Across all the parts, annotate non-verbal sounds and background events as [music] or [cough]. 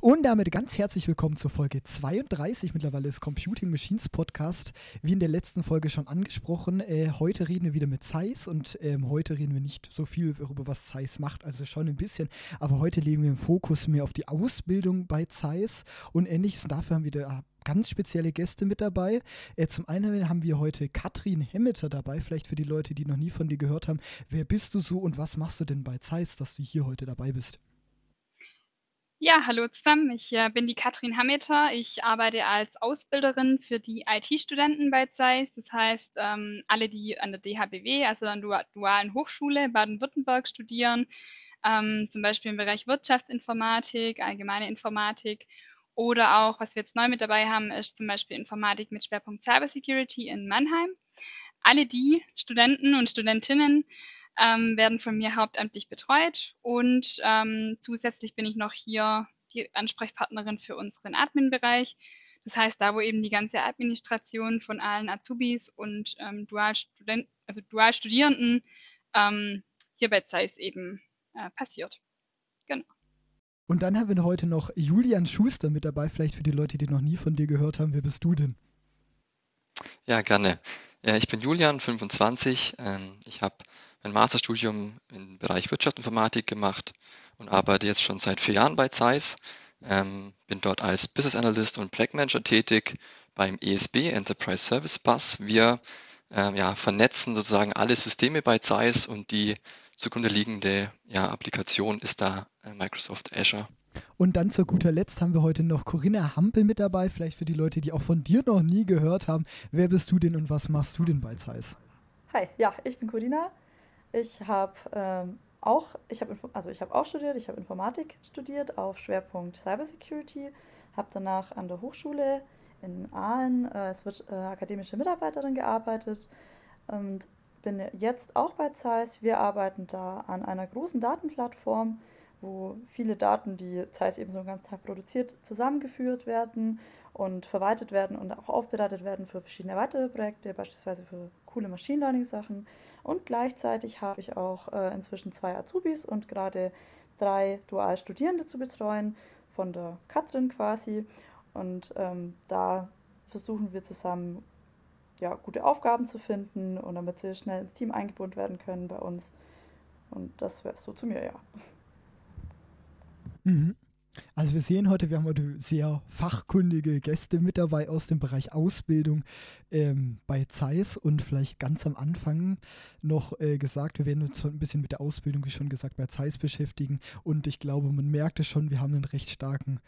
Und damit ganz herzlich willkommen zur Folge 32 mittlerweile des Computing Machines Podcast. Wie in der letzten Folge schon angesprochen, äh, heute reden wir wieder mit Zeiss und ähm, heute reden wir nicht so viel darüber, was Zeiss macht, also schon ein bisschen, aber heute legen wir den Fokus mehr auf die Ausbildung bei Zeiss und ähnliches. Und dafür haben wir da ganz spezielle Gäste mit dabei. Äh, zum einen haben wir heute Katrin Hemmeter dabei, vielleicht für die Leute, die noch nie von dir gehört haben. Wer bist du so und was machst du denn bei Zeiss, dass du hier heute dabei bist? Ja, hallo zusammen. Ich äh, bin die Katrin Hameter. Ich arbeite als Ausbilderin für die IT-Studenten bei Zeiss. Das heißt, ähm, alle, die an der DHBW, also an der Dualen Hochschule Baden-Württemberg studieren, ähm, zum Beispiel im Bereich Wirtschaftsinformatik, allgemeine Informatik oder auch, was wir jetzt neu mit dabei haben, ist zum Beispiel Informatik mit Schwerpunkt Cybersecurity in Mannheim. Alle die Studenten und Studentinnen ähm, werden von mir hauptamtlich betreut und ähm, zusätzlich bin ich noch hier die Ansprechpartnerin für unseren Admin-Bereich. Das heißt, da wo eben die ganze Administration von allen Azubis und ähm, Dualstudenten, also Dualstudierenden ähm, hier bei Zeiss eben äh, passiert. Genau. Und dann haben wir heute noch Julian Schuster mit dabei, vielleicht für die Leute, die noch nie von dir gehört haben. Wer bist du denn? Ja, gerne. Ja, ich bin Julian, 25. Ähm, ich habe mein Masterstudium im Bereich Wirtschaftsinformatik gemacht und arbeite jetzt schon seit vier Jahren bei Zeiss. Ähm, bin dort als Business Analyst und Projektmanager tätig beim ESB, Enterprise Service Bus. Wir ähm, ja, vernetzen sozusagen alle Systeme bei Zeiss und die zugrunde liegende ja, Applikation ist da äh, Microsoft Azure. Und dann zu guter Letzt haben wir heute noch Corinna Hampel mit dabei, vielleicht für die Leute, die auch von dir noch nie gehört haben. Wer bist du denn und was machst du denn bei Zeiss? Hi, ja, ich bin Corinna. Ich habe ähm, auch, ich habe also ich auch studiert, ich habe Informatik studiert auf Schwerpunkt Cybersecurity, habe danach an der Hochschule in Aalen äh, als äh, akademische Mitarbeiterin gearbeitet und bin jetzt auch bei Zeiss. Wir arbeiten da an einer großen Datenplattform, wo viele Daten, die Zeiss eben so einen ganzen Tag produziert, zusammengeführt werden und verwaltet werden und auch aufbereitet werden für verschiedene weitere Projekte, beispielsweise für coole Machine Learning Sachen. Und gleichzeitig habe ich auch äh, inzwischen zwei Azubis und gerade drei Dualstudierende zu betreuen, von der Katrin quasi. Und ähm, da versuchen wir zusammen ja, gute Aufgaben zu finden und damit sie schnell ins Team eingebunden werden können bei uns. Und das wäre so zu mir, ja. Mhm. Also wir sehen heute, wir haben heute sehr fachkundige Gäste mit dabei aus dem Bereich Ausbildung ähm, bei Zeiss. Und vielleicht ganz am Anfang noch äh, gesagt, wir werden uns ein bisschen mit der Ausbildung, wie schon gesagt, bei Zeiss beschäftigen. Und ich glaube, man merkt es schon, wir haben einen recht starken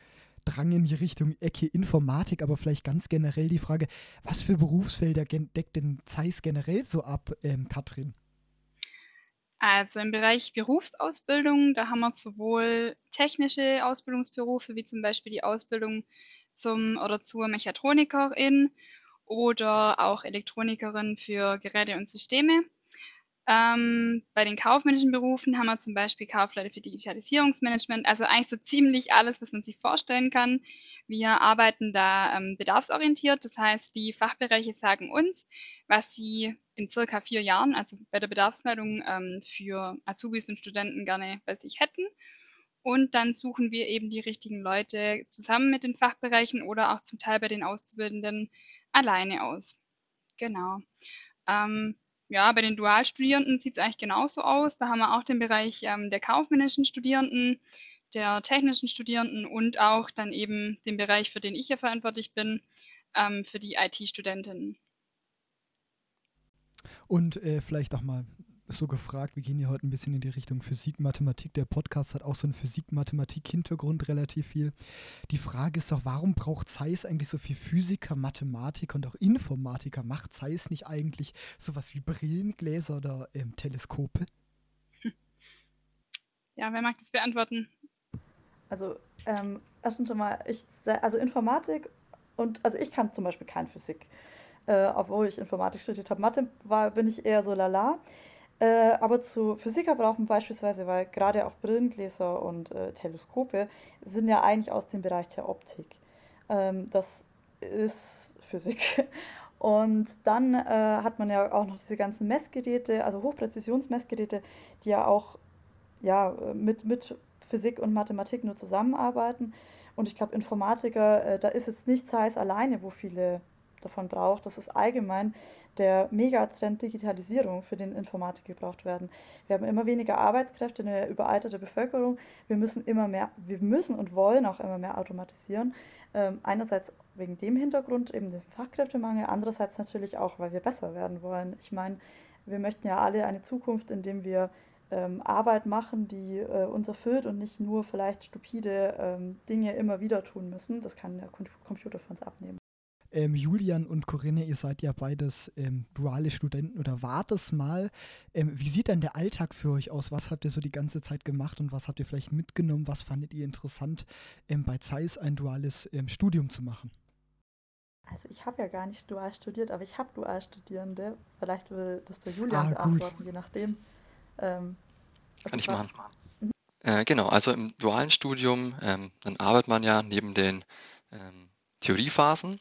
Drang in die Richtung Ecke Informatik, aber vielleicht ganz generell die Frage, was für Berufsfelder deckt denn Zeiss generell so ab, ähm, Katrin? Also im Bereich Berufsausbildung, da haben wir sowohl technische Ausbildungsberufe wie zum Beispiel die Ausbildung zum oder zur Mechatronikerin oder auch Elektronikerin für Geräte und Systeme. Ähm, bei den kaufmännischen Berufen haben wir zum Beispiel Kaufleute für Digitalisierungsmanagement, also eigentlich so ziemlich alles, was man sich vorstellen kann. Wir arbeiten da ähm, bedarfsorientiert, das heißt, die Fachbereiche sagen uns, was sie in circa vier Jahren, also bei der Bedarfsmeldung ähm, für Azubis und Studenten gerne bei sich hätten. Und dann suchen wir eben die richtigen Leute zusammen mit den Fachbereichen oder auch zum Teil bei den Auszubildenden alleine aus. Genau. Ähm, ja, bei den Dualstudierenden sieht es eigentlich genauso aus. Da haben wir auch den Bereich ähm, der kaufmännischen Studierenden, der technischen Studierenden und auch dann eben den Bereich, für den ich hier verantwortlich bin, ähm, für die IT-Studentinnen. Und äh, vielleicht auch mal so gefragt, wir gehen hier heute ein bisschen in die Richtung Physik, Mathematik. Der Podcast hat auch so einen Physik-Mathematik-Hintergrund relativ viel. Die Frage ist doch, warum braucht Zeiss eigentlich so viel Physiker, Mathematiker und auch Informatiker? Macht Zeiss nicht eigentlich sowas wie Brillengläser oder ähm, Teleskope? [laughs] Ja, wer mag das beantworten? Also, ähm, erstens schon mal, ich, also Informatik und, also ich kann zum Beispiel kein Physik. Äh, obwohl ich Informatik studiert habe. Mathe war, bin ich eher so lala. Äh, aber zu Physiker brauchen beispielsweise, weil gerade auch Brillengläser und äh, Teleskope sind ja eigentlich aus dem Bereich der Optik. Ähm, das ist Physik. [laughs] Und dann äh, hat man ja auch noch diese ganzen Messgeräte, also Hochpräzisionsmessgeräte, die ja auch ja, mit, mit Physik und Mathematik nur zusammenarbeiten. Und ich glaube, Informatiker, äh, da ist jetzt nicht Zeiss alleine, wo viele davon braucht. Das ist allgemein der Megatrend Digitalisierung, für den Informatik gebraucht werden. Wir haben immer weniger Arbeitskräfte, eine überalterte Bevölkerung. Wir müssen immer mehr, wir müssen und wollen auch immer mehr automatisieren. Ähm, einerseits wegen dem Hintergrund, eben diesem Fachkräftemangel, andererseits natürlich auch, weil wir besser werden wollen. Ich meine, wir möchten ja alle eine Zukunft, in der wir ähm, Arbeit machen, die äh, uns erfüllt und nicht nur vielleicht stupide ähm, Dinge immer wieder tun müssen. Das kann der Computer für uns abnehmen. Ähm, Julian und Corinne, ihr seid ja beides ähm, duale Studenten oder wart es mal. Ähm, wie sieht dann der Alltag für euch aus? Was habt ihr so die ganze Zeit gemacht und was habt ihr vielleicht mitgenommen? Was fandet ihr interessant, ähm, bei Zeiss ein duales ähm, Studium zu machen? Also ich habe ja gar nicht dual studiert, aber ich habe Dualstudierende. Vielleicht will das der Julian ah, beantworten, je nachdem. Ähm, Kann ich machen. Mhm. Äh, genau, also im dualen Studium, ähm, dann arbeitet man ja neben den ähm, Theoriephasen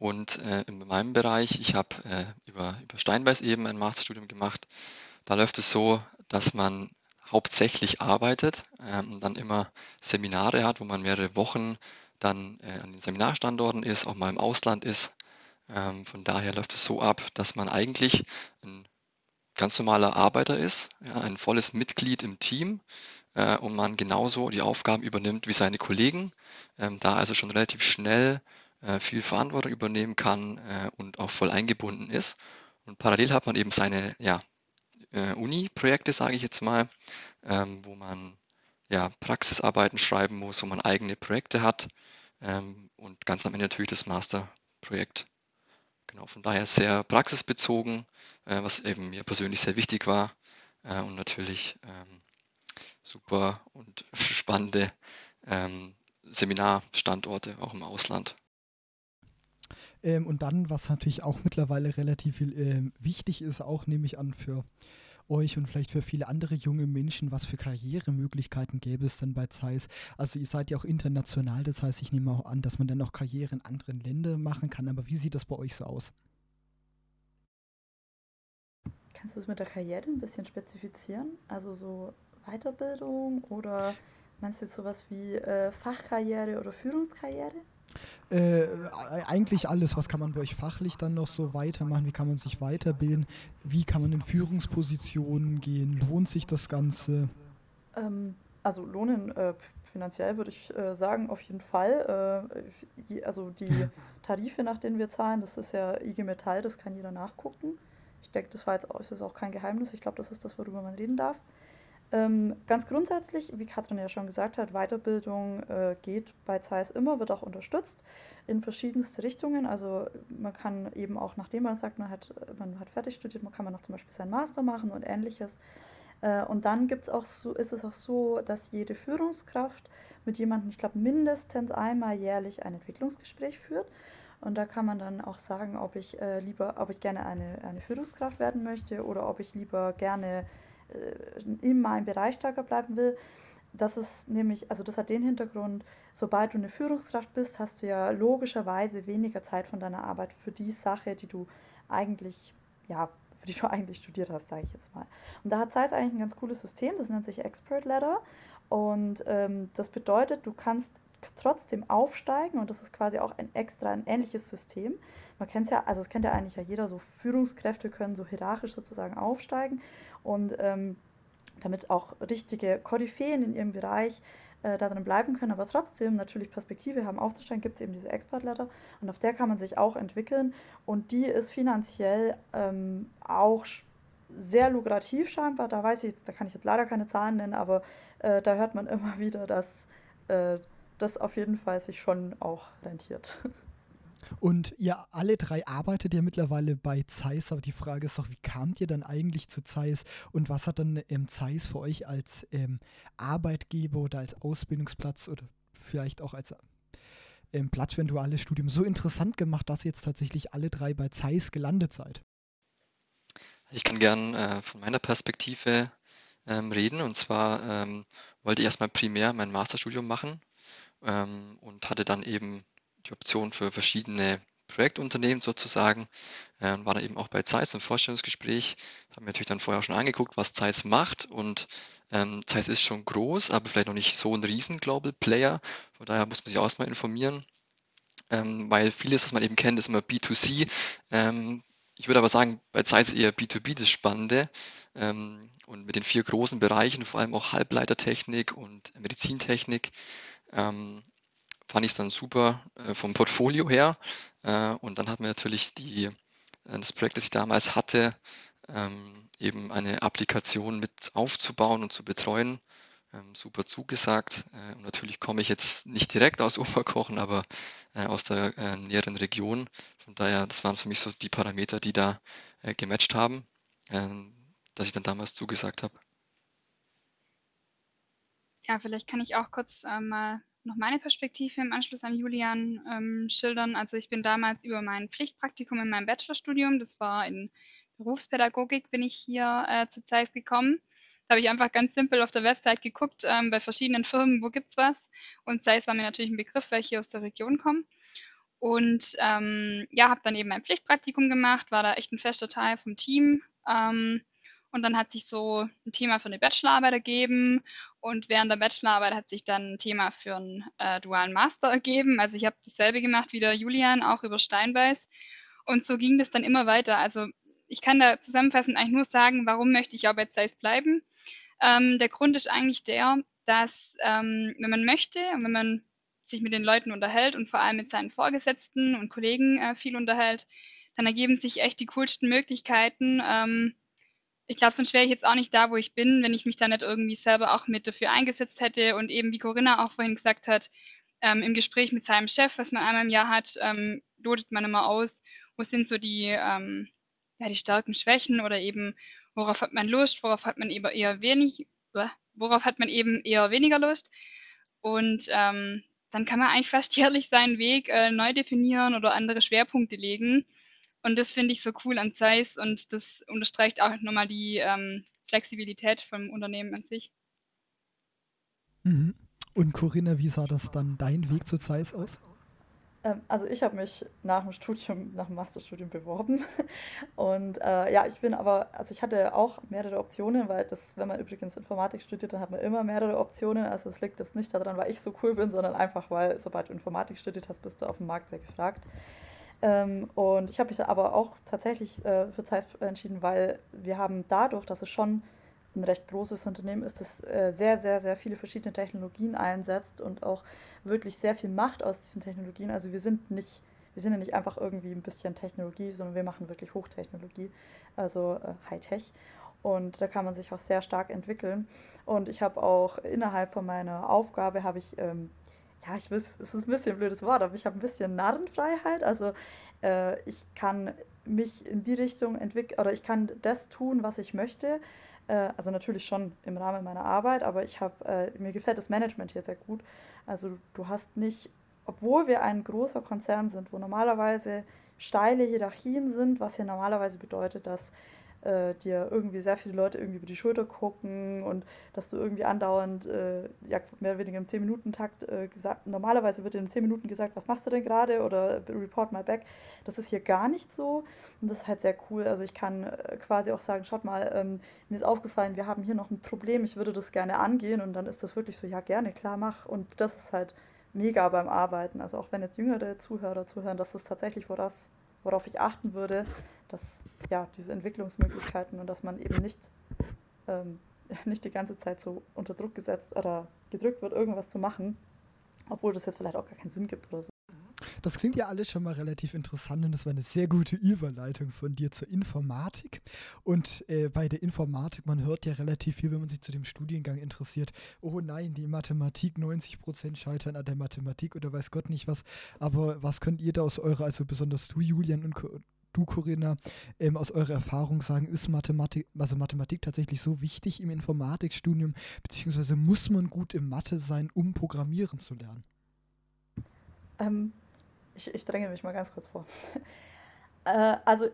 und äh, in meinem Bereich, ich habe äh, über, über Steinbeis eben ein Masterstudium gemacht. Da läuft es so, dass man hauptsächlich arbeitet ähm, dann immer Seminare hat, wo man mehrere Wochen dann äh, an den Seminarstandorten ist, auch mal im Ausland ist. Ähm, von daher läuft es so ab, dass man eigentlich ein ganz normaler Arbeiter ist, ja, ein volles Mitglied im Team äh, und man genauso die Aufgaben übernimmt wie seine Kollegen, ähm, da also schon relativ schnell viel Verantwortung übernehmen kann äh, und auch voll eingebunden ist. Und parallel hat man eben seine ja, äh, Uni-Projekte, sage ich jetzt mal, ähm, wo man ja, Praxisarbeiten schreiben muss, wo man eigene Projekte hat ähm, und ganz am Ende natürlich das Masterprojekt. Genau, von daher sehr praxisbezogen, äh, was eben mir persönlich sehr wichtig war äh, und natürlich ähm, super und [laughs] spannende Seminarstandorte auch im Ausland. Ähm, und dann, was natürlich auch mittlerweile relativ ähm, wichtig ist, auch nehme ich an für euch und vielleicht für viele andere junge Menschen, was für Karrieremöglichkeiten gäbe es denn bei Zeiss? Also ihr seid ja auch international, das heißt, ich nehme auch an, dass man dann auch Karriere in anderen Ländern machen kann, aber wie sieht das bei euch so aus? Kannst du es mit der Karriere ein bisschen spezifizieren? Also so Weiterbildung oder meinst du jetzt sowas wie äh, Fachkarriere oder Führungskarriere? Äh, eigentlich alles. Was kann man bei euch fachlich dann noch so weitermachen? Wie kann man sich weiterbilden? Wie kann man in Führungspositionen gehen? Lohnt sich das Ganze? Ähm, also lohnen äh, finanziell würde ich äh, sagen, auf jeden Fall. Äh, also die [laughs] Tarife, nach denen wir zahlen, das ist ja IG Metall, das kann jeder nachgucken. Ich denke, das war jetzt das ist auch kein Geheimnis. Ich glaube, das ist das, worüber man reden darf. Ähm, ganz grundsätzlich, wie Katrin ja schon gesagt hat, Weiterbildung äh, geht bei Zeiss immer, wird auch unterstützt in verschiedenste Richtungen. Also man kann eben auch, nachdem man sagt, man hat, man hat fertig studiert, man kann man noch zum Beispiel seinen Master machen und ähnliches. Äh, und dann gibt's auch so, ist es auch so, dass jede Führungskraft mit jemandem, ich glaube, mindestens einmal jährlich ein Entwicklungsgespräch führt. Und da kann man dann auch sagen, ob ich äh, lieber, ob ich gerne eine, eine Führungskraft werden möchte oder ob ich lieber gerne in meinem Bereich stärker bleiben will. Das ist nämlich, also das hat den Hintergrund, sobald du eine Führungskraft bist, hast du ja logischerweise weniger Zeit von deiner Arbeit für die Sache, die du eigentlich, ja, für die du eigentlich studiert hast, sage ich jetzt mal. Und da hat Zeiss eigentlich ein ganz cooles System, das nennt sich Expert Ladder. Und ähm, das bedeutet, du kannst trotzdem aufsteigen und das ist quasi auch ein extra, ein ähnliches System. Man kennt es ja, also es kennt ja eigentlich ja jeder, so Führungskräfte können so hierarchisch sozusagen aufsteigen und ähm, damit auch richtige Koryphäen in ihrem Bereich äh, darin bleiben können, aber trotzdem natürlich Perspektive haben aufzusteigen, gibt es eben diese Expert-Letter und auf der kann man sich auch entwickeln und die ist finanziell ähm, auch sehr lukrativ scheinbar. Da weiß ich, da kann ich jetzt leider keine Zahlen nennen, aber äh, da hört man [laughs] immer wieder, dass äh, das auf jeden Fall sich schon auch rentiert. [laughs] Und ihr alle drei arbeitet ja mittlerweile bei Zeiss, aber die Frage ist doch, wie kamt ihr dann eigentlich zu Zeiss und was hat dann ähm, Zeiss für euch als ähm, Arbeitgeber oder als Ausbildungsplatz oder vielleicht auch als ähm, Platz für ein duales Studium so interessant gemacht, dass ihr jetzt tatsächlich alle drei bei Zeiss gelandet seid? Ich kann gern äh, von meiner Perspektive ähm, reden und zwar ähm, wollte ich erstmal primär mein Masterstudium machen ähm, und hatte dann eben die Option für verschiedene Projektunternehmen sozusagen äh, war dann eben auch bei Zeiss im Vorstellungsgespräch. Habe mir natürlich dann vorher schon angeguckt, was Zeiss macht und Ähm, es ist schon groß, aber vielleicht noch nicht so ein riesen Global Player. Von daher muss man sich auch mal informieren, ähm, weil vieles, was man eben kennt, ist immer B2C. Ähm, ich würde aber sagen, bei Zeiss eher B2B das Spannende. Ähm, und mit den vier großen Bereichen, vor allem auch Halbleitertechnik und Medizintechnik, ähm, fand ich es dann super äh, vom Portfolio her. Äh, und dann hat man natürlich die, äh, das Projekt, das ich damals hatte, ähm, eben eine Applikation mit aufzubauen und zu betreuen. Ähm, super zugesagt. Äh, und natürlich komme ich jetzt nicht direkt aus [laughs] Oberkochen, aber äh, aus der äh, näheren Region. Von daher, das waren für mich so die Parameter, die da äh, gematcht haben, ähm, dass ich dann damals zugesagt habe. Ja, vielleicht kann ich auch kurz äh, mal noch meine Perspektive im Anschluss an Julian ähm, schildern. Also ich bin damals über mein Pflichtpraktikum in meinem Bachelorstudium, das war in Berufspädagogik, bin ich hier äh, zu Zeiss gekommen. Da habe ich einfach ganz simpel auf der Website geguckt, ähm, bei verschiedenen Firmen, wo gibt es was. Und Zeiss war mir natürlich ein Begriff, weil ich hier aus der Region komme. Und ähm, ja, habe dann eben mein Pflichtpraktikum gemacht, war da echt ein fester Teil vom Team. Ähm, und dann hat sich so ein Thema für eine Bachelorarbeit ergeben. Und während der Bachelorarbeit hat sich dann ein Thema für einen äh, dualen Master ergeben. Also ich habe dasselbe gemacht wie der Julian, auch über Steinbeiß. Und so ging das dann immer weiter. Also ich kann da zusammenfassend eigentlich nur sagen, warum möchte ich bei Zeiss bleiben. Ähm, der Grund ist eigentlich der, dass ähm, wenn man möchte und wenn man sich mit den Leuten unterhält und vor allem mit seinen Vorgesetzten und Kollegen äh, viel unterhält, dann ergeben sich echt die coolsten Möglichkeiten. Ähm, ich glaube, sonst wäre ich jetzt auch nicht da, wo ich bin, wenn ich mich da nicht irgendwie selber auch mit dafür eingesetzt hätte und eben, wie Corinna auch vorhin gesagt hat, ähm, im Gespräch mit seinem Chef, was man einmal im Jahr hat, ähm, lotet man immer aus, wo sind so die, ähm, ja, die Stärken, Schwächen oder eben, worauf hat man Lust, worauf hat man eben eher wenig, worauf hat man eben eher weniger Lust. Und ähm, dann kann man eigentlich fast [laughs] jährlich seinen Weg äh, neu definieren oder andere Schwerpunkte legen. Und das finde ich so cool an Zeiss und das unterstreicht auch nochmal die ähm, Flexibilität vom Unternehmen an sich. Mhm. Und Corinna, wie sah das dann dein Weg zu Zeiss aus? Ähm, also ich habe mich nach dem Studium, nach dem Masterstudium beworben. [laughs] Und äh, ja, ich bin aber, also ich hatte auch mehrere Optionen, weil das, wenn man übrigens Informatik studiert, dann hat man immer mehrere Optionen. Also es liegt jetzt nicht daran, weil ich so cool bin, sondern einfach, weil sobald du Informatik studiert hast, bist du auf dem Markt sehr gefragt. Ähm, und ich habe mich aber auch tatsächlich äh, für Zeiss entschieden, weil wir haben dadurch, dass es schon ein recht großes Unternehmen ist, das äh, sehr, sehr, sehr viele verschiedene Technologien einsetzt und auch wirklich sehr viel macht aus diesen Technologien. Also wir sind nicht, wir sind ja nicht einfach irgendwie ein bisschen Technologie, sondern wir machen wirklich Hochtechnologie, also äh, Hightech. Und da kann man sich auch sehr stark entwickeln. Und ich habe auch innerhalb von meiner Aufgabe habe ich, ähm, ja, ich weiß, es ist ein bisschen ein blödes Wort, aber ich habe ein bisschen Narrenfreiheit. Also äh, ich kann mich in die Richtung entwickeln oder ich kann das tun, was ich möchte. Äh, also natürlich schon im Rahmen meiner Arbeit, aber ich habe, äh, mir gefällt das Management hier sehr gut. Also du hast nicht, obwohl wir ein großer Konzern sind, wo normalerweise steile Hierarchien sind, was hier normalerweise bedeutet, dass äh, dir irgendwie sehr viele Leute irgendwie über die Schulter gucken und dass du irgendwie andauernd, äh, ja, mehr oder weniger im 10-Minuten-Takt äh, gesagt, normalerweise wird in 10 Minuten gesagt, was machst du denn gerade oder report my back. Das ist hier gar nicht so und das ist halt sehr cool. Also ich kann äh, quasi auch sagen, schaut mal, ähm, mir ist aufgefallen, wir haben hier noch ein Problem, ich würde das gerne angehen und dann ist das wirklich so, ja gerne, klar, mach. Und das ist halt mega beim Arbeiten. Also auch wenn jetzt jüngere Zuhörer zuhören, das ist tatsächlich, worauf, worauf ich achten würde, dass ja, diese Entwicklungsmöglichkeiten und dass man eben nicht, ähm, [laughs] nicht die ganze Zeit so unter Druck gesetzt oder gedrückt wird, irgendwas zu machen, obwohl das jetzt vielleicht auch gar keinen Sinn gibt oder so. Das klingt ja alles schon mal relativ interessant und das war eine sehr gute Überleitung von dir zur Informatik. Und äh, bei der Informatik, man hört ja relativ viel, wenn man sich zu dem Studiengang interessiert. Oh nein, die Mathematik, 90% scheitern an der Mathematik oder weiß Gott nicht was. Aber was könnt ihr da aus eurer, also besonders du, Julian und du, Corinna, ähm, aus eurer Erfahrung sagen, ist Mathematik, also Mathematik tatsächlich so wichtig im Informatikstudium, beziehungsweise muss man gut im Mathe sein, um Programmieren zu lernen? Ähm, ich, ich dränge mich mal ganz kurz vor. [laughs] äh, also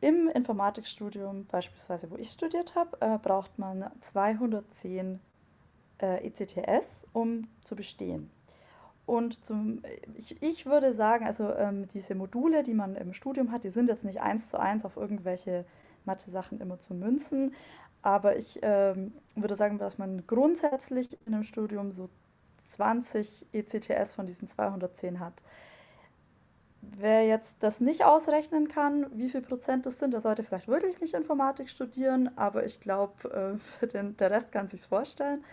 im Informatikstudium beispielsweise, wo ich studiert habe, äh, braucht man 210 äh, ECTS, um zu bestehen. Und zum, ich, ich würde sagen, also ähm, diese Module, die man im Studium hat, die sind jetzt nicht eins zu eins auf irgendwelche Mathe-Sachen immer zu münzen. Aber ich ähm, würde sagen, dass man grundsätzlich in einem Studium so 20 ECTS von diesen 210 hat. Wer jetzt das nicht ausrechnen kann, wie viel Prozent das sind, der sollte vielleicht wirklich nicht Informatik studieren, aber ich glaube, äh, [laughs] der Rest kann sich vorstellen.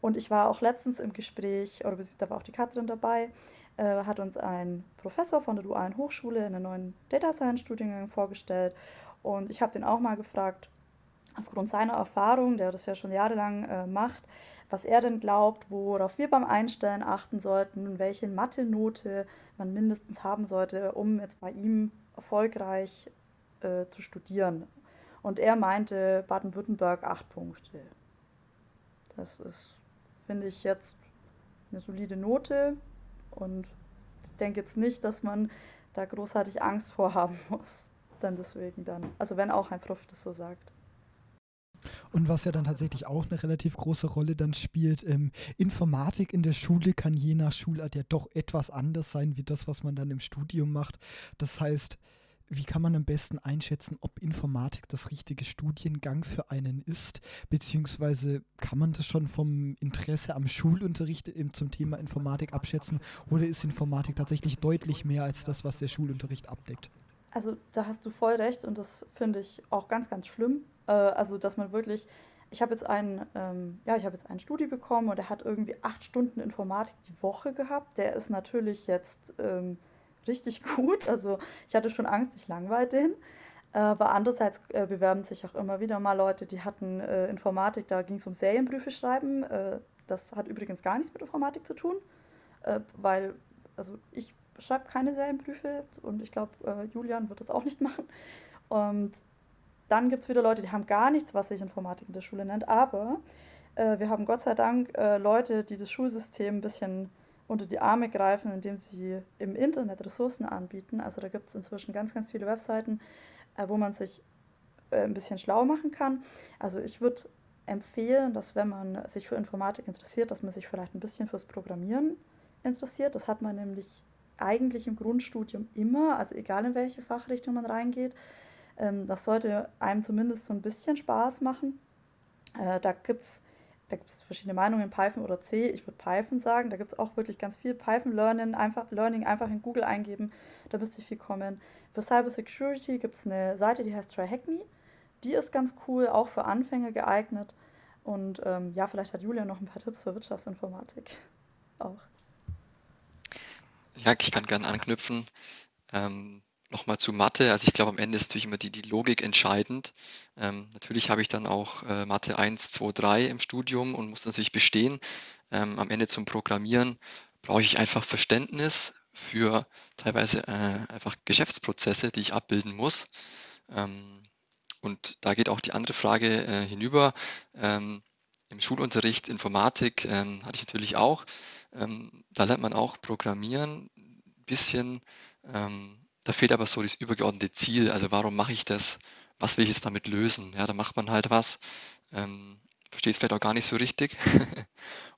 Und ich war auch letztens im Gespräch, oder da war auch die Katrin dabei, äh, hat uns ein Professor von der Dualen Hochschule in einen neuen Data Science Studiengang vorgestellt. Und ich habe den auch mal gefragt, aufgrund seiner Erfahrung, der das ja schon jahrelang äh, macht, was er denn glaubt, worauf wir beim Einstellen achten sollten, welche Mathe-Note man mindestens haben sollte, um jetzt bei ihm erfolgreich äh, zu studieren. Und er meinte Baden-Württemberg acht Punkte. Das ist, finde ich, jetzt eine solide Note. Und ich denke jetzt nicht, dass man da großartig Angst vor haben [laughs] muss. Dann deswegen dann. Also wenn auch ein Prof das so sagt. Und was ja dann tatsächlich auch eine relativ große Rolle dann spielt, ähm, Informatik in der Schule kann je nach Schulart ja doch etwas anders sein, wie das, was man dann im Studium macht. Das heißt, wie kann man am besten einschätzen, ob Informatik das richtige Studiengang für einen ist? Beziehungsweise kann man das schon vom Interesse am Schulunterricht zum Thema Informatik abschätzen? Oder ist Informatik tatsächlich deutlich mehr als das, was der Schulunterricht abdeckt? Also da hast du voll recht und das finde ich auch ganz, ganz schlimm. Äh, also dass man wirklich, ich habe jetzt einen, ähm, ja, ich habe jetzt einen Studi bekommen und er hat irgendwie acht Stunden Informatik die Woche gehabt. Der ist natürlich jetzt ähm, richtig [laughs] gut. Also ich hatte schon Angst, ich langweile den. Aber andererseits äh, bewerben sich auch immer wieder mal Leute, die hatten äh, Informatik, da ging es um Serienbriefe schreiben. Äh, das hat übrigens gar nichts mit Informatik zu tun, äh, weil, also ich schreibe keine Serienbriefe und ich glaube, äh, Julian wird das auch nicht [laughs] machen. Und dann gibt es wieder Leute, die haben gar nichts, was sich Informatik in der Schule nennt. Aber äh, wir haben Gott sei Dank Leute, die das Schulsystem ein bisschen unter die Arme greifen, indem sie im Internet Ressourcen anbieten. Also da gibt es inzwischen ganz, ganz viele Webseiten, äh, wo man sich äh, ein bisschen schlau machen kann. Also ich würde empfehlen, dass wenn man sich für Informatik interessiert, dass man sich vielleicht ein bisschen fürs Programmieren interessiert. Das hat man nämlich eigentlich im Grundstudium immer, also egal in welche Fachrichtung man reingeht. Ähm, das sollte einem zumindest so ein bisschen Spaß machen. Äh, da gibt es da gibt es verschiedene Meinungen, Python oder C. Ich würde Python sagen. Da gibt es auch wirklich ganz viel Python Learning einfach, Learning einfach in Google eingeben. Da müsste viel kommen. Für Cybersecurity gibt es eine Seite, die heißt TryHackMe. Die ist ganz cool, auch für Anfänger geeignet. Und ähm, ja, vielleicht hat Julia noch ein paar Tipps für Wirtschaftsinformatik. [laughs] Auch. Ja, ich kann gerne anknüpfen. Ähm, Nochmal zu Mathe. Also ich glaube, am Ende ist natürlich immer die, die Logik entscheidend. Ähm, natürlich habe ich dann auch äh, Mathe 1, 2, 3 im Studium und muss natürlich bestehen. Ähm, am Ende zum Programmieren brauche ich einfach Verständnis für teilweise äh, einfach Geschäftsprozesse, die ich abbilden muss. Ähm, und da geht auch die andere Frage äh, hinüber. Ähm, Im Schulunterricht Informatik ähm, hatte ich natürlich auch. Ähm, da lernt man auch Programmieren, ein bisschen da fehlt aber so das übergeordnete Ziel. Also warum mache ich das? Was will ich jetzt damit lösen? Ja, da macht man halt was. Ähm, versteht es vielleicht auch gar nicht so richtig. [laughs]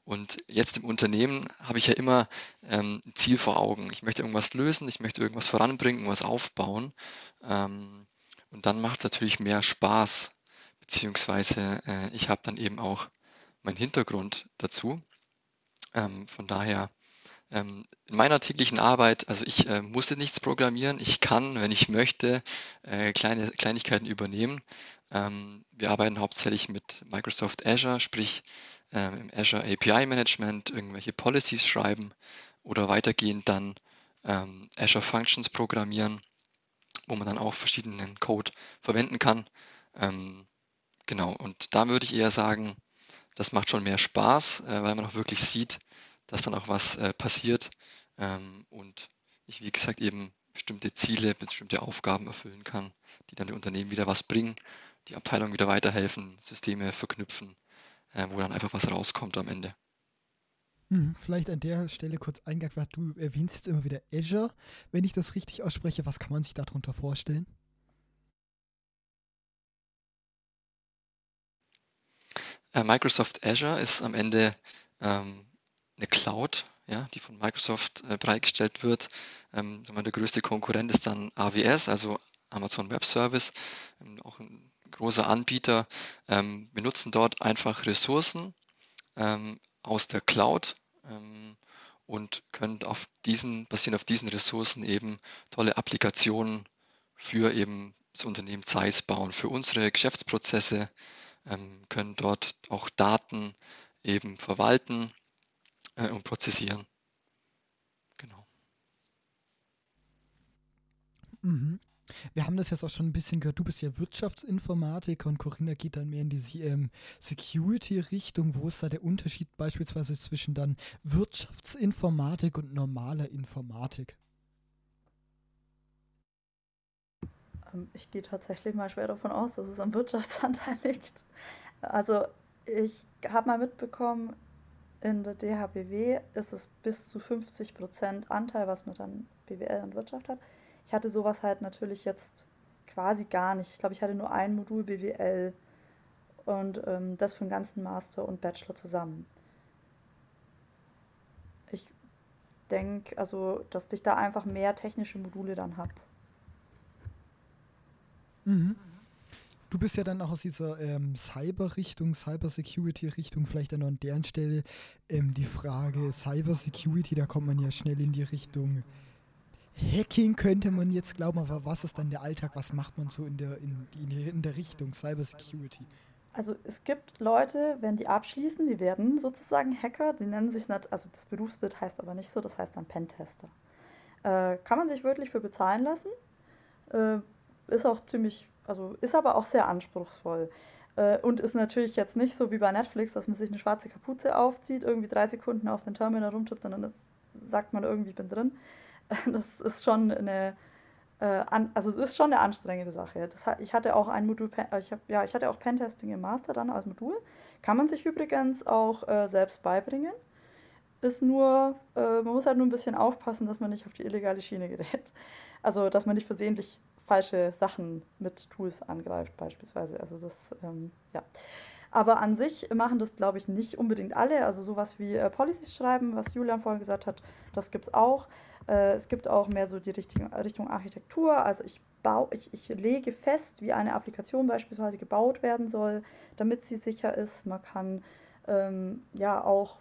Und jetzt im Unternehmen habe ich ja immer ähm, ein Ziel vor Augen. Ich möchte irgendwas lösen, ich möchte irgendwas voranbringen, irgendwas aufbauen. Ähm, und dann macht es natürlich mehr Spaß, beziehungsweise äh, ich habe dann eben auch meinen Hintergrund dazu. Ähm, von daher in meiner täglichen Arbeit, also ich äh, musste nichts programmieren, ich kann, wenn ich möchte, äh, kleine Kleinigkeiten übernehmen. Ähm, wir arbeiten hauptsächlich mit Microsoft Azure, sprich äh, im Azure API Management, irgendwelche Policies schreiben oder weitergehend dann ähm, Azure Functions programmieren, wo man dann auch verschiedenen Code verwenden kann. Ähm, genau, und da würde ich eher sagen, das macht schon mehr Spaß, äh, weil man auch wirklich sieht, dass dann auch was äh, passiert ähm, und ich, wie gesagt, eben bestimmte Ziele, bestimmte Aufgaben erfüllen kann, die dann den Unternehmen wieder was bringen, die Abteilung wieder weiterhelfen, Systeme verknüpfen, äh, wo dann einfach was rauskommt am Ende. Hm, vielleicht an der Stelle kurz eingegangen, du erwähnst jetzt immer wieder Azure. Wenn ich das richtig ausspreche, was kann man sich darunter vorstellen? Äh, Microsoft Azure ist am Ende ähm, eine Cloud, ja, die von Microsoft äh, bereitgestellt wird. Ähm, der größte Konkurrent ist dann AWS, also Amazon Web Service, ähm, auch ein großer Anbieter. Ähm, wir nutzen dort einfach Ressourcen ähm, aus der Cloud ähm, und können auf diesen, basierend auf diesen Ressourcen eben tolle Applikationen für eben das Unternehmen Zeiss bauen, für unsere Geschäftsprozesse, ähm, können dort auch Daten eben verwalten äh, und prozessieren. Genau. Mhm. Wir haben das jetzt auch schon ein bisschen gehört. Du bist ja Wirtschaftsinformatiker und Corinna geht dann mehr in die ähm, Security-Richtung. Wo ist da der Unterschied beispielsweise zwischen dann Wirtschaftsinformatik und normaler Informatik? Ähm, ich gehe tatsächlich mal schwer davon aus, dass es am Wirtschaftsanteil [laughs] liegt. Also ich habe mal mitbekommen, in der DHBW ist es bis zu 50% Anteil, was man dann BWL und Wirtschaft hat. Ich hatte sowas halt natürlich jetzt quasi gar nicht. Ich glaube, ich hatte nur ein Modul BWL und ähm, das für den ganzen Master und Bachelor zusammen. Ich denke, also, dass ich da einfach mehr technische Module dann habe. Mhm. Du bist ja dann auch aus dieser ähm, Cyber-Richtung, Cyber-Security-Richtung, vielleicht dann an deren Stelle ähm, die Frage Cyber-Security, da kommt man ja schnell in die Richtung Hacking könnte man jetzt glauben, aber was ist dann der Alltag? Was macht man so in der, in, in der Richtung Cybersecurity? Also es gibt Leute, wenn die abschließen, die werden sozusagen Hacker, die nennen sich nicht, also das Berufsbild heißt aber nicht so, das heißt dann Pentester. Äh, kann man sich wirklich für bezahlen lassen, äh, ist auch ziemlich, also ist aber auch sehr anspruchsvoll. Äh, und ist natürlich jetzt nicht so wie bei Netflix, dass man sich eine schwarze Kapuze aufzieht, irgendwie drei Sekunden auf den Terminal rumtippt und dann sagt man irgendwie, ich bin drin. [laughs] Das ist schon eine, äh, also es ist schon eine anstrengende Sache. Das, ich hatte auch ein Modul, äh, ich hab, ja, ich hatte auch Pentesting im Master dann als Modul. Kann man sich übrigens auch äh, selbst beibringen. Ist nur, man muss halt nur ein bisschen aufpassen, dass man nicht auf die illegale Schiene gerät. Also, dass man nicht versehentlich falsche Sachen mit Tools angreift, beispielsweise. Also, das, ähm, ja. Aber an sich machen das, glaube ich, nicht unbedingt alle. Also, sowas wie äh, Policies schreiben, was Julian vorhin gesagt hat, das gibt es auch. Äh, es gibt auch mehr so die Richtung, Richtung Architektur. Also ich, baue, ich, ich lege fest, wie eine Applikation beispielsweise gebaut werden soll, damit sie sicher ist. Man kann ähm, ja auch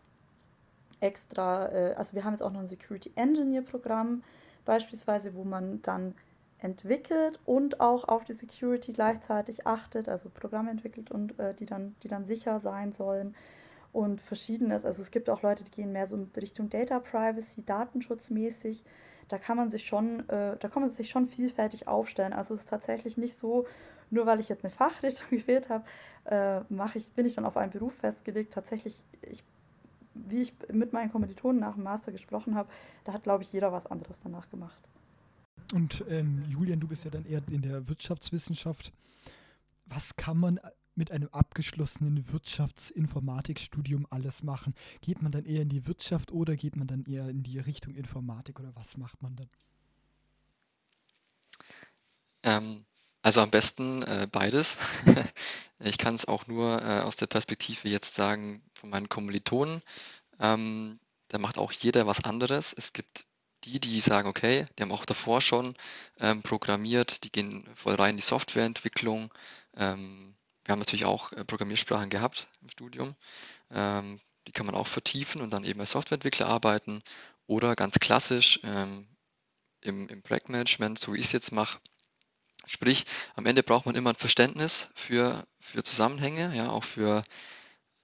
extra, äh, also wir haben jetzt auch noch ein Security Engineer Programm beispielsweise, wo man dann entwickelt und auch auf die Security gleichzeitig achtet, also Programme entwickelt und äh, die, dann, die dann sicher sein sollen und verschiedenes. Also es gibt auch Leute, die gehen mehr so in Richtung Data Privacy, datenschutzmäßig. Da kann man sich schon, äh, da kann man sich schon vielfältig aufstellen. Also es ist tatsächlich nicht so, nur weil ich jetzt eine [laughs] Fachrichtung gewählt habe, äh, ich, bin ich dann auf einen Beruf festgelegt. Tatsächlich, ich, wie ich mit meinen Kommilitonen nach dem Master gesprochen habe, da hat, glaube ich, jeder was anderes danach gemacht. Und ähm, Julian, du bist ja dann eher in der Wirtschaftswissenschaft. Was kann man mit einem abgeschlossenen Wirtschaftsinformatikstudium alles machen? Geht man dann eher in die Wirtschaft oder geht man dann eher in die Richtung Informatik oder was macht man dann? Ähm, also am besten äh, beides. [laughs] ich kann es auch nur äh, aus der Perspektive jetzt sagen von meinen Kommilitonen. Ähm, da macht auch jeder was anderes. Es gibt die, die sagen, okay, die haben auch davor schon ähm, programmiert, die gehen voll rein in die Softwareentwicklung. Ähm, wir haben natürlich auch äh, Programmiersprachen gehabt im Studium. Ähm, die kann man auch vertiefen und dann eben als Softwareentwickler arbeiten oder ganz klassisch ähm, im, im Projektmanagement, so wie ich es jetzt mache. Sprich, am Ende braucht man immer ein Verständnis für, für Zusammenhänge, ja, auch für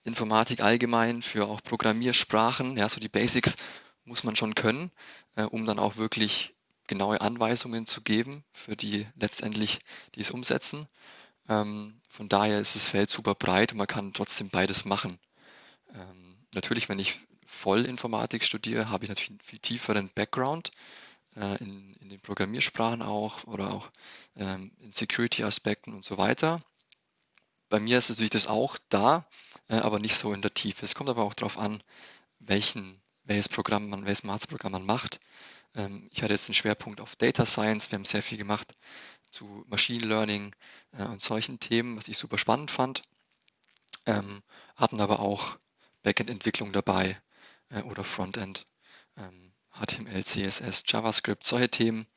Informatik allgemein, für auch Programmiersprachen, ja, so die Basics muss man schon können, äh, um dann auch wirklich genaue Anweisungen zu geben für die letztendlich, die es umsetzen. Ähm, von daher ist das Feld super breit und man kann trotzdem beides machen. Ähm, natürlich, wenn ich Vollinformatik studiere, habe ich natürlich einen viel tieferen Background äh, in, in, den Programmiersprachen auch oder auch ähm, in Security-Aspekten und so weiter. Bei mir ist natürlich das auch da, äh, aber nicht so in der Tiefe. Es kommt aber auch darauf an, welchen, welches Programm man, welches Masterprogramm man macht. Ähm, ich hatte jetzt einen Schwerpunkt auf Data Science. Wir haben sehr viel gemacht zu Machine Learning äh, und solchen Themen, was ich super spannend fand. Ähm, hatten aber auch Backend-Entwicklung dabei äh, oder Frontend, ähm, HTML, CSS, JavaScript, solche Themen,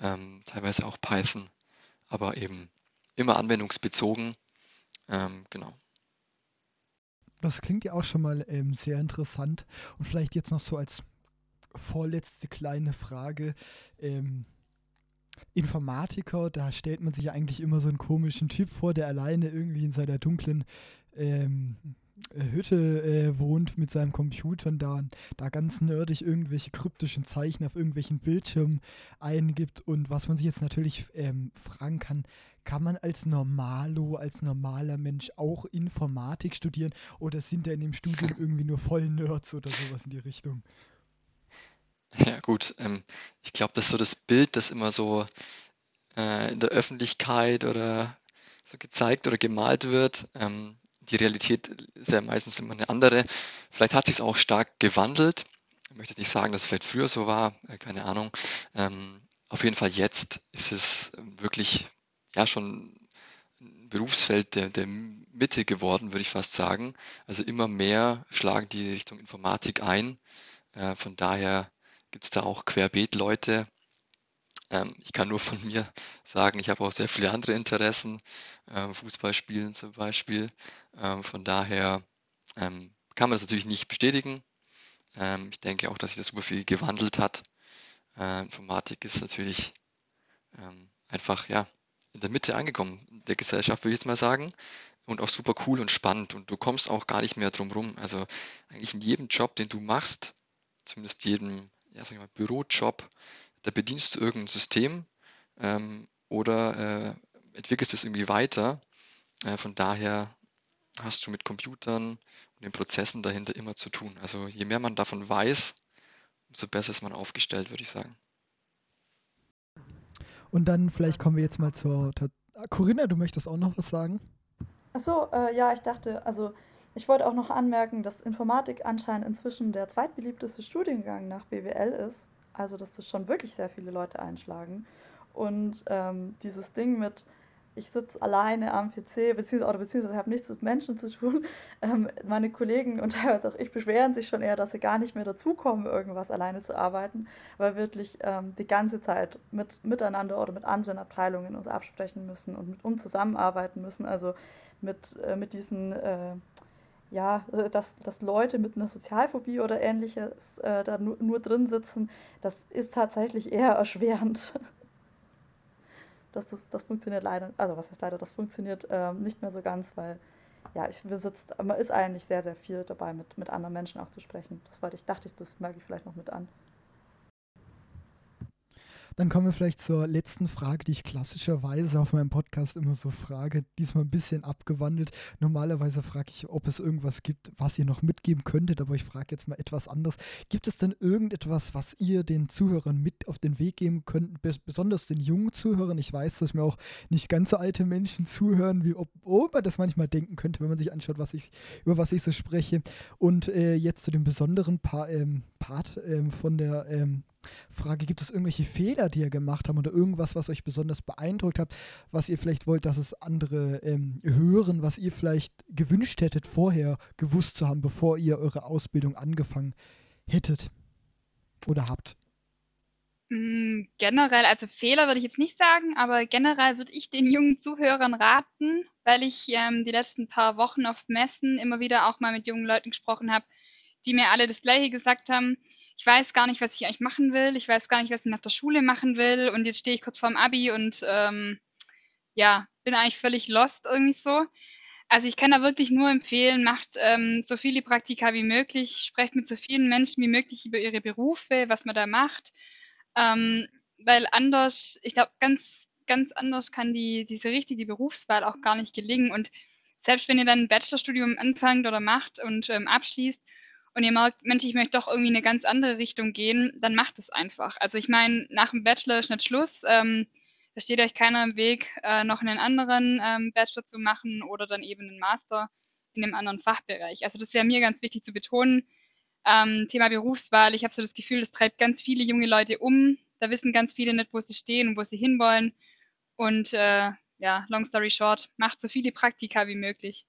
ähm, teilweise auch Python, aber eben immer anwendungsbezogen. Ähm, genau. Das klingt ja auch schon mal ähm, sehr interessant. Und vielleicht jetzt noch so als vorletzte kleine Frage. Ähm, Informatiker, da stellt man sich ja eigentlich immer so einen komischen Typ vor, der alleine irgendwie in seiner dunklen ähm, Hütte äh, wohnt mit seinem Computer und da, da ganz nerdig irgendwelche kryptischen Zeichen auf irgendwelchen Bildschirmen eingibt. Und was man sich jetzt natürlich ähm, fragen kann, kann man als Normalo, als normaler Mensch auch Informatik studieren oder sind da in dem Studium irgendwie nur voll Nerds oder sowas in die Richtung? Ja, gut. Ähm, ich glaube, dass so das Bild, das immer so äh, in der Öffentlichkeit oder so gezeigt oder gemalt wird, ähm, die Realität ist ja meistens immer eine andere. Vielleicht hat sich es auch stark gewandelt. Ich möchte nicht sagen, dass es vielleicht früher so war, äh, keine Ahnung. Ähm, auf jeden Fall jetzt ist es wirklich ja schon ein Berufsfeld der, der Mitte geworden, würde ich fast sagen. Also immer mehr schlagen die Richtung Informatik ein. Äh, von daher gibt es da auch querbeet Leute. Ähm, ich kann nur von mir sagen, ich habe auch sehr viele andere Interessen, äh, Fußballspielen zum Beispiel. Ähm, von daher ähm, kann man das natürlich nicht bestätigen. Ähm, ich denke auch, dass sich das super viel gewandelt hat. Äh, Informatik ist natürlich ähm, einfach ja in der Mitte angekommen der Gesellschaft, würde ich jetzt mal sagen. Und auch super cool und spannend. Und du kommst auch gar nicht mehr drum rum. Also eigentlich in jedem Job, den du machst, zumindest jedem ja, sag ich mal, Bürojob, da bedienst du irgendein System ähm, oder äh, entwickelst es irgendwie weiter. Äh, von daher hast du mit Computern und den Prozessen dahinter immer zu tun. Also je mehr man davon weiß, umso besser ist man aufgestellt, würde ich sagen. Und dann vielleicht kommen wir jetzt mal zur. Corinna, du möchtest auch noch was sagen? Achso, äh, ja, ich dachte, also ich wollte auch noch anmerken, dass Informatik anscheinend inzwischen der zweitbeliebteste Studiengang nach BWL ist. Also, dass das schon wirklich sehr viele Leute einschlagen. Und ähm, dieses Ding mit, ich sitze alleine am PC, beziehungsweise, oder beziehungsweise habe nichts mit Menschen zu tun. [laughs] Ähm, meine Kollegen und teilweise auch ich beschweren sich schon eher, dass sie gar nicht mehr dazukommen, irgendwas alleine zu arbeiten, weil wirklich ähm, die ganze Zeit mit, miteinander oder mit anderen Abteilungen uns absprechen müssen und mit uns zusammenarbeiten müssen. Also mit, äh, mit diesen äh, ja, äh, dass, dass Leute mit einer Sozialphobie oder ähnliches äh, da nur, nur drin sitzen, das ist tatsächlich eher erschwerend. [laughs] das, das, das funktioniert leider, also was heißt leider, das funktioniert ähm, nicht mehr so ganz, weil ja, ich, wir sitzt, man ist eigentlich sehr, sehr viel dabei, mit, mit anderen Menschen auch zu sprechen. Das war ich, dachte ich, das merke ich vielleicht noch mit an. Dann kommen wir vielleicht zur letzten Frage, die ich klassischerweise auf meinem Podcast immer so frage. Diesmal ein bisschen abgewandelt. Normalerweise frage ich, ob es irgendwas gibt, was ihr noch mitgeben könntet, aber ich frage jetzt mal etwas anderes. Gibt es denn irgendetwas, was ihr den Zuhörern mit auf den Weg geben könnt, besonders den jungen Zuhörern? Ich weiß, dass mir auch nicht ganz so alte Menschen zuhören, wie ob, ob man das manchmal denken könnte, wenn man sich anschaut, was ich, über was ich so spreche. Und äh, jetzt zu dem besonderen pa ähm, Part ähm, von der ähm, Frage, gibt es irgendwelche Fehler, die ihr gemacht habt oder irgendwas, was euch besonders beeindruckt hat, was ihr vielleicht wollt, dass es andere ähm, hören, was ihr vielleicht gewünscht hättet, vorher gewusst zu haben, bevor ihr eure Ausbildung angefangen hättet oder habt? Mm, generell, also Fehler würde ich jetzt nicht sagen, aber generell würde ich den jungen Zuhörern raten, weil ich ähm, die letzten paar Wochen auf Messen immer wieder auch mal mit jungen Leuten gesprochen habe, die mir alle das Gleiche gesagt haben ich weiß gar nicht, was ich eigentlich machen will. Ich weiß gar nicht, was ich nach der Schule machen will. Und jetzt stehe ich kurz vorm Abi und ähm, ja, bin eigentlich völlig lost irgendwie so. Also ich kann da wirklich nur empfehlen, macht ähm, so viele Praktika wie möglich, sprecht mit so vielen Menschen wie möglich über ihre Berufe, was man da macht. Ähm, weil anders, ich glaube, ganz, ganz anders kann die, diese richtige Berufswahl auch gar nicht gelingen. Und selbst wenn ihr dann ein Bachelorstudium anfangt oder macht und ähm, abschließt, und ihr merkt, Mensch, ich möchte doch irgendwie in eine ganz andere Richtung gehen, dann macht es einfach. Also ich meine, nach dem Bachelor ist nicht Schluss. Ähm, da steht euch keiner im Weg, äh, noch einen anderen ähm, Bachelor zu machen oder dann eben einen Master in einem anderen Fachbereich. Also das wäre mir ganz wichtig zu betonen. Ähm, Thema Berufswahl, ich habe so das Gefühl, das treibt ganz viele junge Leute um. Da wissen ganz viele nicht, wo sie stehen und wo sie hinwollen. Und äh, ja, long story short, macht so viele Praktika wie möglich.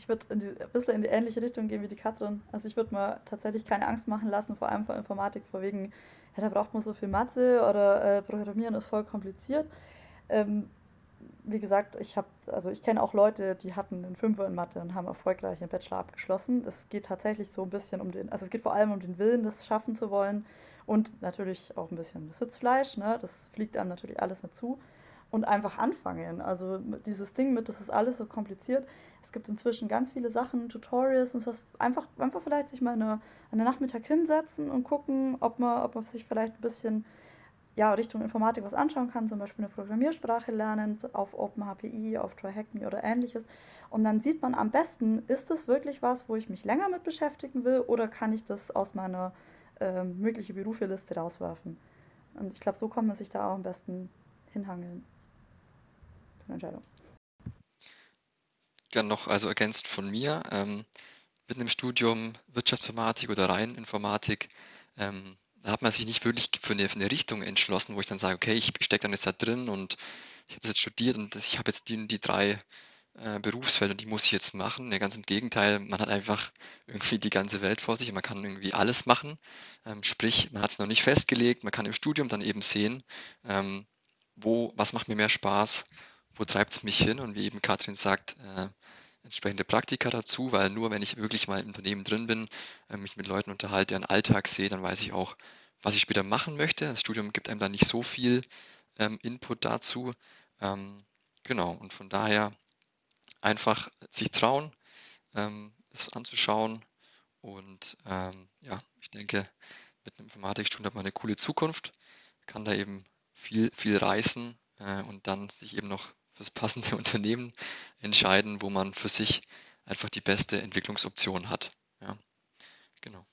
Ich würde ein bisschen in die ähnliche Richtung gehen wie die Katrin. Also ich würde mir tatsächlich keine Angst machen lassen, vor allem vor Informatik, vor wegen, ja, da braucht man so viel Mathe oder äh, Programmieren ist voll kompliziert. Ähm, wie gesagt, ich habe, also ich kenne auch Leute, die hatten einen Fünfer in Mathe und haben erfolgreich ihren Bachelor abgeschlossen. Es geht tatsächlich so ein bisschen um den, also es geht vor allem um den Willen, das schaffen zu wollen und natürlich auch ein bisschen das Sitzfleisch, ne? Das fliegt einem natürlich alles dazu und einfach anfangen. Also dieses Ding mit, das ist alles so kompliziert. Es gibt inzwischen ganz viele Sachen, Tutorials und sowas. Einfach, einfach vielleicht sich mal eine, eine Nachmittag hinsetzen und gucken, ob man, ob man sich vielleicht ein bisschen ja, Richtung Informatik was anschauen kann, zum Beispiel eine Programmiersprache lernen auf OpenHPI, auf TryHackMe oder ähnliches. Und dann sieht man am besten, ist das wirklich was, wo ich mich länger mit beschäftigen will oder kann ich das aus meiner äh, möglichen Berufeliste rauswerfen? Und ich glaube, so kann man sich da auch am besten hinhangeln. Entscheidung. Ja, noch also ergänzt von mir, ähm, mit einem Studium Wirtschaftsinformatik oder rein Informatik ähm, da hat man sich nicht wirklich für eine, für eine Richtung entschlossen, wo ich dann sage, okay, ich stecke dann jetzt da drin und ich habe das jetzt studiert und ich habe jetzt die, die drei äh, Berufsfelder, die muss ich jetzt machen. Ja, ganz im Gegenteil, man hat einfach irgendwie die ganze Welt vor sich und man kann irgendwie alles machen. Ähm, sprich, man hat es noch nicht festgelegt, man kann im Studium dann eben sehen, ähm, wo, was macht mir mehr Spaß, wo treibt es mich hin und wie eben Katrin sagt, äh, entsprechende Praktika dazu, weil nur wenn ich wirklich mal im Unternehmen drin bin, äh, mich mit Leuten unterhalte, deren Alltag sehe, dann weiß ich auch, was ich später machen möchte. Das Studium gibt einem da nicht so viel ähm, Input dazu. Ähm, genau, und von daher einfach sich trauen, ähm, es anzuschauen. Und ähm, ja, ich denke, mit einem Informatikstudium hat man eine coole Zukunft, kann da eben viel, viel reißen äh, und dann sich eben noch fürs passende [laughs] Unternehmen entscheiden, wo man für sich einfach die beste Entwicklungsoption hat. Ja, genau.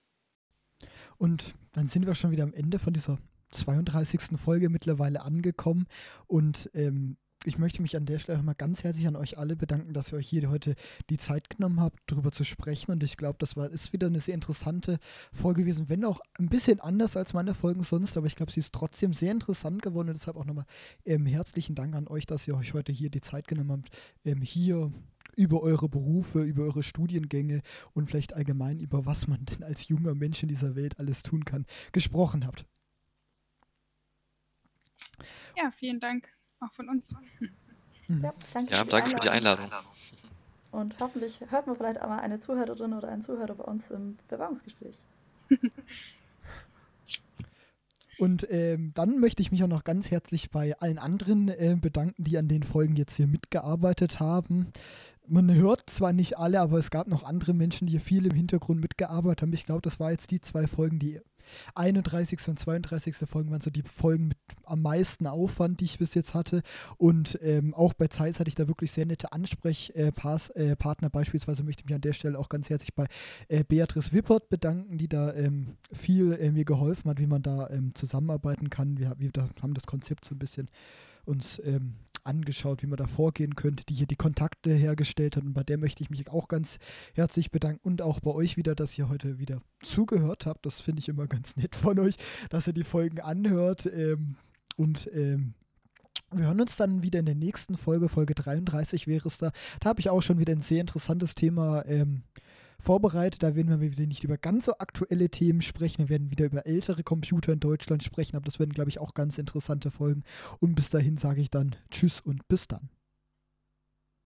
Und dann sind wir schon wieder am Ende von dieser 32. Folge mittlerweile angekommen und ähm, ich möchte mich an der Stelle mal ganz herzlich an euch alle bedanken, dass ihr euch hier heute die Zeit genommen habt, darüber zu sprechen. Und ich glaube, das war, ist wieder eine sehr interessante Folge gewesen, wenn auch ein bisschen anders als meine Folgen sonst. Aber ich glaube, sie ist trotzdem sehr interessant geworden. Und deshalb auch nochmal ähm, herzlichen Dank an euch, dass ihr euch heute hier die Zeit genommen habt, ähm, hier über eure Berufe, über eure Studiengänge und vielleicht allgemein über was man denn als junger Mensch in dieser Welt alles tun kann, gesprochen habt. Ja, vielen Dank. Auch von uns. Mhm. Ja, danke, ja, für, danke die für die Einladung. Und hoffentlich hört man vielleicht einmal eine Zuhörerin oder einen Zuhörer bei uns im Bewerbungsgespräch. [laughs] Und ähm, dann möchte ich mich auch noch ganz herzlich bei allen anderen äh, bedanken, die an den Folgen jetzt hier mitgearbeitet haben. Man hört zwar nicht alle, aber es gab noch andere Menschen, die hier viel im Hintergrund mitgearbeitet haben. Ich glaube, das war jetzt die zwei Folgen, die 31. und 32. Folgen waren so die Folgen mit am meisten Aufwand, die ich bis jetzt hatte. Und ähm, auch bei Zeiss hatte ich da wirklich sehr nette Ansprechpartner. Äh, Beispielsweise möchte ich mich an der Stelle auch ganz herzlich bei äh, Beatrice Wippert bedanken, die da ähm, viel äh, mir geholfen hat, wie man da ähm, zusammenarbeiten kann. Wir, wir haben das Konzept so ein bisschen uns ähm, angeschaut, wie man da vorgehen könnte, die hier die Kontakte hergestellt hat. Und bei der möchte ich mich auch ganz herzlich bedanken und auch bei euch wieder, dass ihr heute wieder zugehört habt. Das finde ich immer ganz nett von euch, dass ihr die Folgen anhört. Ähm, und ähm, wir hören uns dann wieder in der nächsten Folge, Folge 33 wäre es da. Da habe ich auch schon wieder ein sehr interessantes Thema ähm, vorbereitet. Da werden wir wieder nicht über ganz so aktuelle Themen sprechen. Wir werden wieder über ältere Computer in Deutschland sprechen, aber das werden, glaube ich, auch ganz interessante Folgen. Und bis dahin sage ich dann Tschüss und bis dann.